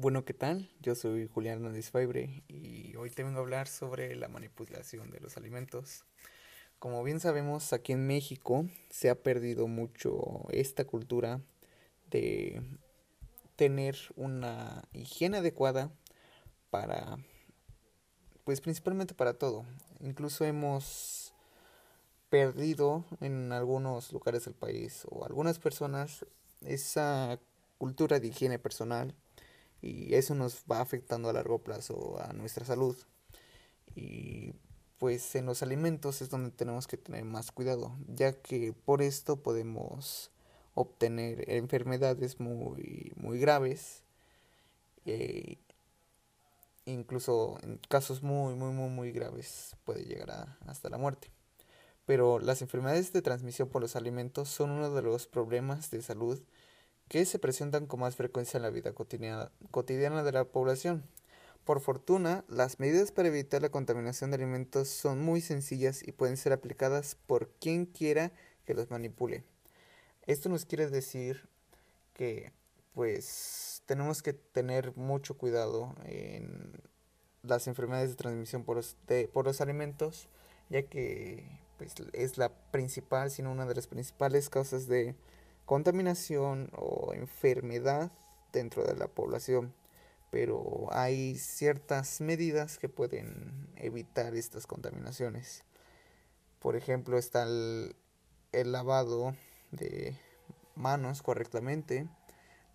Bueno, ¿qué tal? Yo soy Julián Hernández Faibre y hoy te vengo a hablar sobre la manipulación de los alimentos. Como bien sabemos, aquí en México se ha perdido mucho esta cultura de tener una higiene adecuada para, pues principalmente para todo. Incluso hemos perdido en algunos lugares del país o algunas personas esa cultura de higiene personal y eso nos va afectando a largo plazo a nuestra salud. Y pues en los alimentos es donde tenemos que tener más cuidado, ya que por esto podemos obtener enfermedades muy, muy graves, e incluso en casos muy, muy, muy, muy graves puede llegar a, hasta la muerte. Pero las enfermedades de transmisión por los alimentos son uno de los problemas de salud que se presentan con más frecuencia en la vida cotidiana, de la población. Por fortuna, las medidas para evitar la contaminación de alimentos son muy sencillas y pueden ser aplicadas por quien quiera que los manipule. Esto nos quiere decir que pues tenemos que tener mucho cuidado en las enfermedades de transmisión por los, por los alimentos, ya que pues, es la principal, sino una de las principales causas de contaminación o enfermedad dentro de la población, pero hay ciertas medidas que pueden evitar estas contaminaciones. Por ejemplo, está el, lavado de manos correctamente.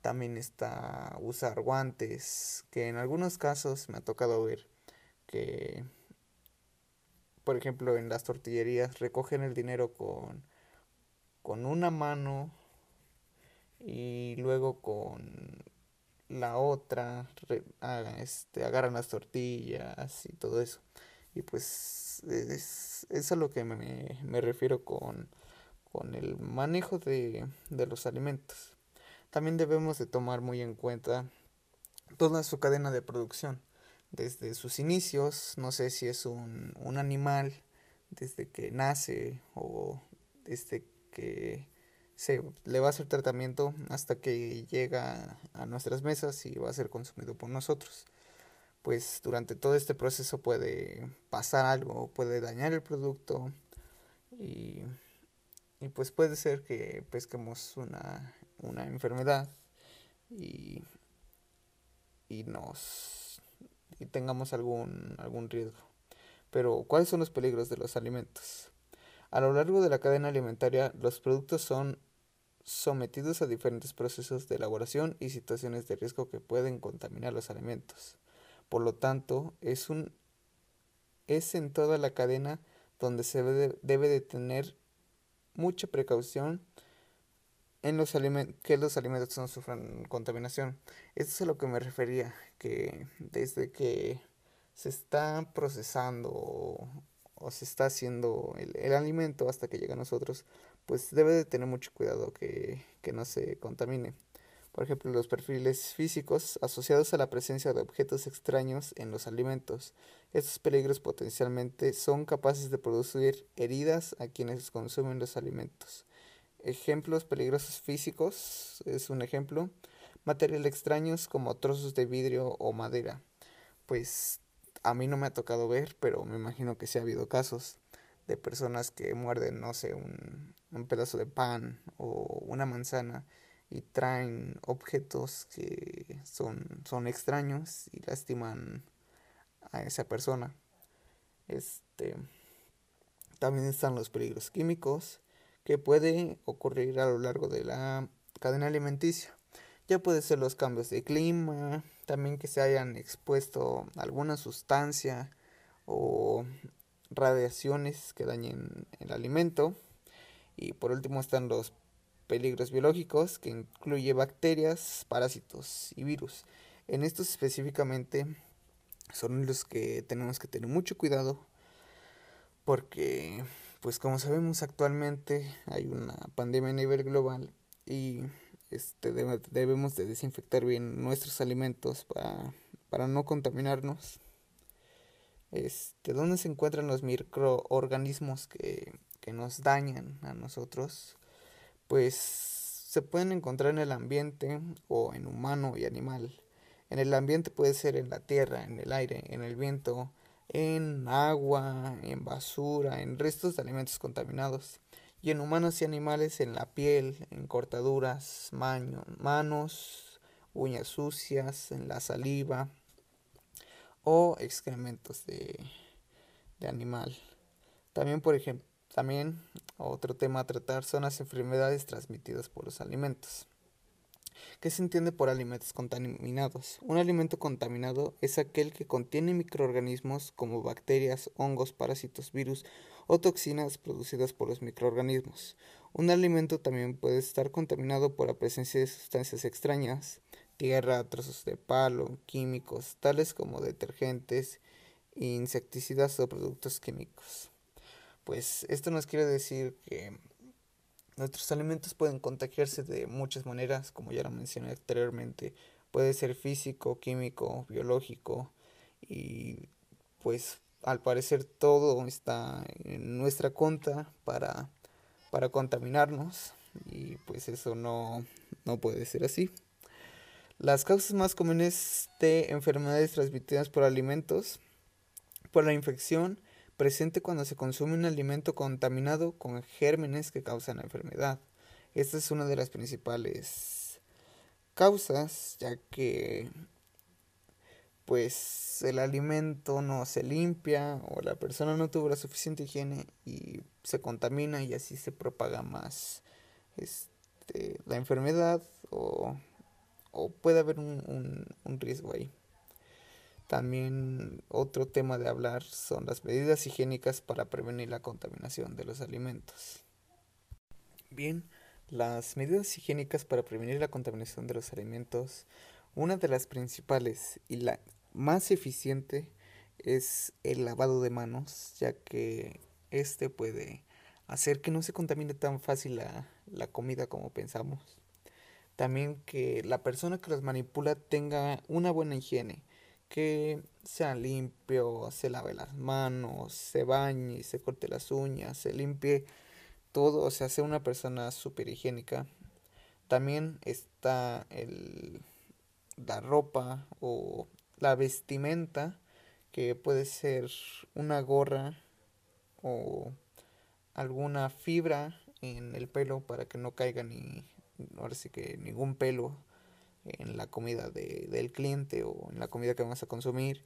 También está usar guantes, que en algunos casos me ha tocado ver que, por ejemplo, en las tortillerías recogen el dinero con, con una mano y luego con la otra este, agarran las tortillas y todo eso. Y pues es, es a lo que me, me refiero con, con el manejo de, de, los alimentos. También debemos de tomar muy en cuenta toda su cadena de producción. Desde sus inicios, no sé si es un, un animal, desde que nace o desde que se le va a hacer tratamiento hasta que llega a nuestras mesas y va a ser consumido por nosotros. Pues durante todo este proceso puede pasar algo, puede dañar el producto y, y pues puede ser que pesquemos una, una enfermedad y, y nos y tengamos algún, algún riesgo. Pero ¿cuáles son los peligros de los alimentos? A lo largo de la cadena alimentaria, los productos son sometidos a diferentes procesos de elaboración y situaciones de riesgo que pueden contaminar los alimentos. Por lo tanto, es un es en toda la cadena donde se debe, debe de tener mucha precaución en los que los alimentos no sufran contaminación. Esto es a lo que me refería, que desde que se está procesando o se está haciendo el, alimento hasta que llega a nosotros, pues debe de tener mucho cuidado que, que no se contamine. Por ejemplo, los perfiles físicos asociados a la presencia de objetos extraños en los alimentos. Estos peligros potencialmente son capaces de producir heridas a quienes consumen los alimentos. Ejemplos peligrosos físicos es un ejemplo. Materiales extraños como trozos de vidrio o madera. Pues a mí no me ha tocado ver, pero me imagino que sí ha habido casos de personas que muerden, no sé, un, un pedazo de pan o una manzana y traen objetos que son, son extraños y lastiman a esa persona. Este, también están los peligros químicos que pueden ocurrir a lo largo de la cadena alimenticia. Ya puede ser los cambios de clima, también que se hayan expuesto alguna sustancia o radiaciones que dañen el alimento. Y por último están los peligros biológicos, que incluye bacterias, parásitos y virus. En estos específicamente son los que tenemos que tener mucho cuidado porque pues como sabemos actualmente hay una pandemia a nivel global y este, debemos de desinfectar bien nuestros alimentos para, para no contaminarnos. Este, ¿Dónde se encuentran los microorganismos que, que nos dañan a nosotros? Pues se pueden encontrar en el ambiente o en humano y animal. En el ambiente puede ser en la tierra, en el aire, en el viento, en agua, en basura, en restos de alimentos contaminados. Y en humanos y animales en la piel, en cortaduras, manos, uñas sucias, en la saliva o excrementos de, de animal. También, por ejemplo, también otro tema a tratar son las enfermedades transmitidas por los alimentos. ¿Qué se entiende por alimentos contaminados? Un alimento contaminado es aquel que contiene microorganismos como bacterias, hongos, parásitos, virus o toxinas producidas por los microorganismos. Un alimento también puede estar contaminado por la presencia de sustancias extrañas, tierra, trozos de palo, químicos, tales como detergentes, insecticidas o productos químicos pues esto nos quiere decir que nuestros alimentos pueden contagiarse de muchas maneras, como ya lo mencioné anteriormente. Puede ser físico, químico, biológico y pues al parecer todo está en nuestra cuenta para, para contaminarnos y pues eso no, no puede ser así. Las causas más comunes de enfermedades transmitidas por alimentos, por la infección, presente cuando se consume un alimento contaminado con gérmenes que causan la enfermedad. Esta es una de las principales causas, ya que pues el alimento no se limpia o la persona no tuvo la suficiente higiene y se contamina y así se propaga más este, la enfermedad o, puede haber un riesgo ahí. También otro tema de hablar son las medidas higiénicas para prevenir la contaminación de los alimentos. Bien, las medidas higiénicas para prevenir la contaminación de los alimentos, una de las principales y la más eficiente es el lavado de manos, ya que este puede hacer que no se contamine tan fácil la, la comida como pensamos. También que la persona que los manipula tenga una buena higiene que sea limpio, se lave las manos, se bañe, se corte las uñas, se limpie todo, o sea, sea una persona súper higiénica. También está el, la ropa o la vestimenta, que puede ser una gorra o alguna fibra en el pelo para que no caiga ni, ahora sí que ningún pelo en la comida de, del cliente o en la comida que vamos a consumir,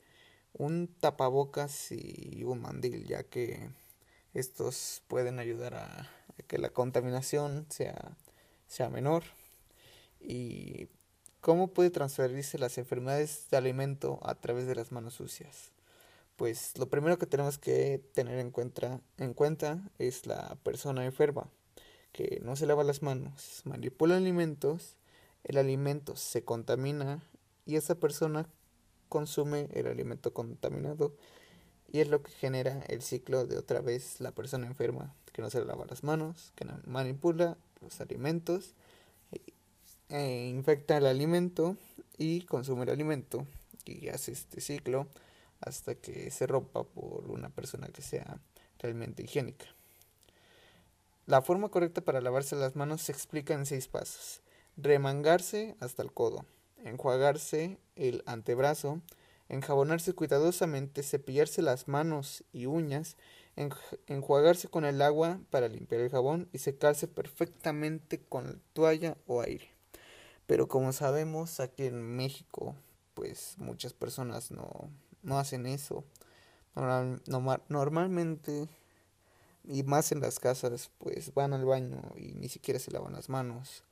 un tapabocas y un mandil, ya que estos pueden ayudar a, que la contaminación sea, sea menor. ¿Y cómo puede transferirse las enfermedades de alimento a través de las manos sucias? Pues lo primero que tenemos que tener en cuenta, en cuenta es la persona enferma, que no se lava las manos, manipula alimentos el alimento se contamina y esa persona consume el alimento contaminado y es lo que genera el ciclo de otra vez la persona enferma que no se lava las manos, que manipula los alimentos, e infecta el alimento y consume el alimento y hace este ciclo hasta que se rompa por una persona que sea realmente higiénica. La forma correcta para lavarse las manos se explica en seis pasos remangarse hasta el codo, enjuagarse el antebrazo, enjabonarse cuidadosamente, cepillarse las manos y uñas, enjuagarse con el agua para limpiar el jabón y secarse perfectamente con toalla o aire. Pero como sabemos, aquí en México, pues muchas personas no, no hacen eso. normalmente, y más en las casas, pues van al baño y ni siquiera se lavan las manos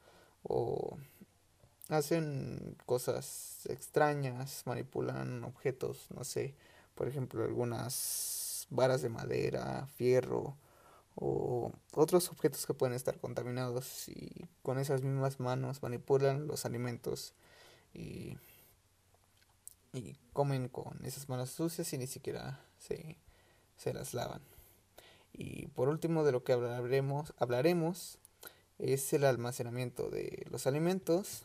o hacen cosas extrañas, manipulan objetos, no sé, por ejemplo, algunas varas de madera, fierro o otros objetos que pueden estar contaminados y con esas mismas manos manipulan los alimentos y, y comen con esas manos sucias y ni siquiera se, se las lavan. Y por último de lo que hablaremos, hablaremos es el almacenamiento de los alimentos.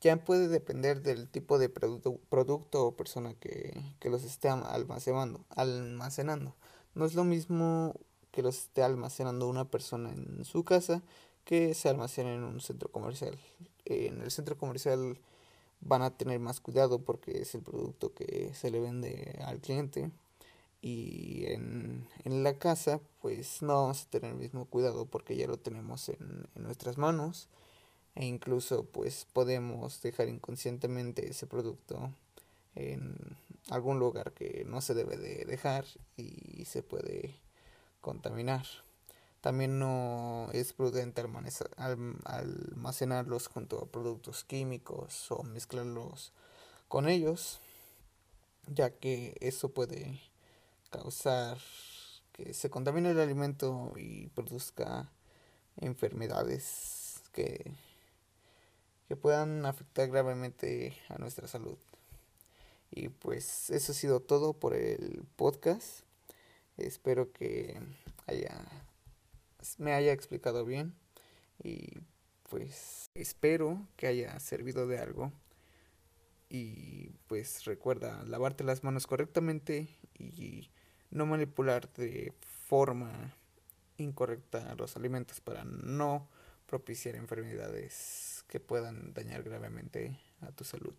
Ya puede depender del tipo de producto o persona que, los esté almacenando, almacenando. No es lo mismo que los esté almacenando una persona en su casa que se almacena en un centro comercial. En el centro comercial van a tener más cuidado porque es el producto que se le vende al cliente y en, en la casa pues no vamos a tener el mismo cuidado porque ya lo tenemos en, en nuestras manos e incluso pues podemos dejar inconscientemente ese producto en algún lugar que no se debe de dejar y se puede contaminar. También no es prudente almacenarlos junto a productos químicos o mezclarlos con ellos, ya que eso puede causar que se contamine el alimento y produzca enfermedades que, que puedan afectar gravemente a nuestra salud. Y pues eso ha sido todo por el podcast. Espero que haya me haya explicado bien y pues espero que haya servido de algo y pues recuerda lavarte las manos correctamente y no manipular de forma incorrecta los alimentos para no propiciar enfermedades que puedan dañar gravemente a tu salud.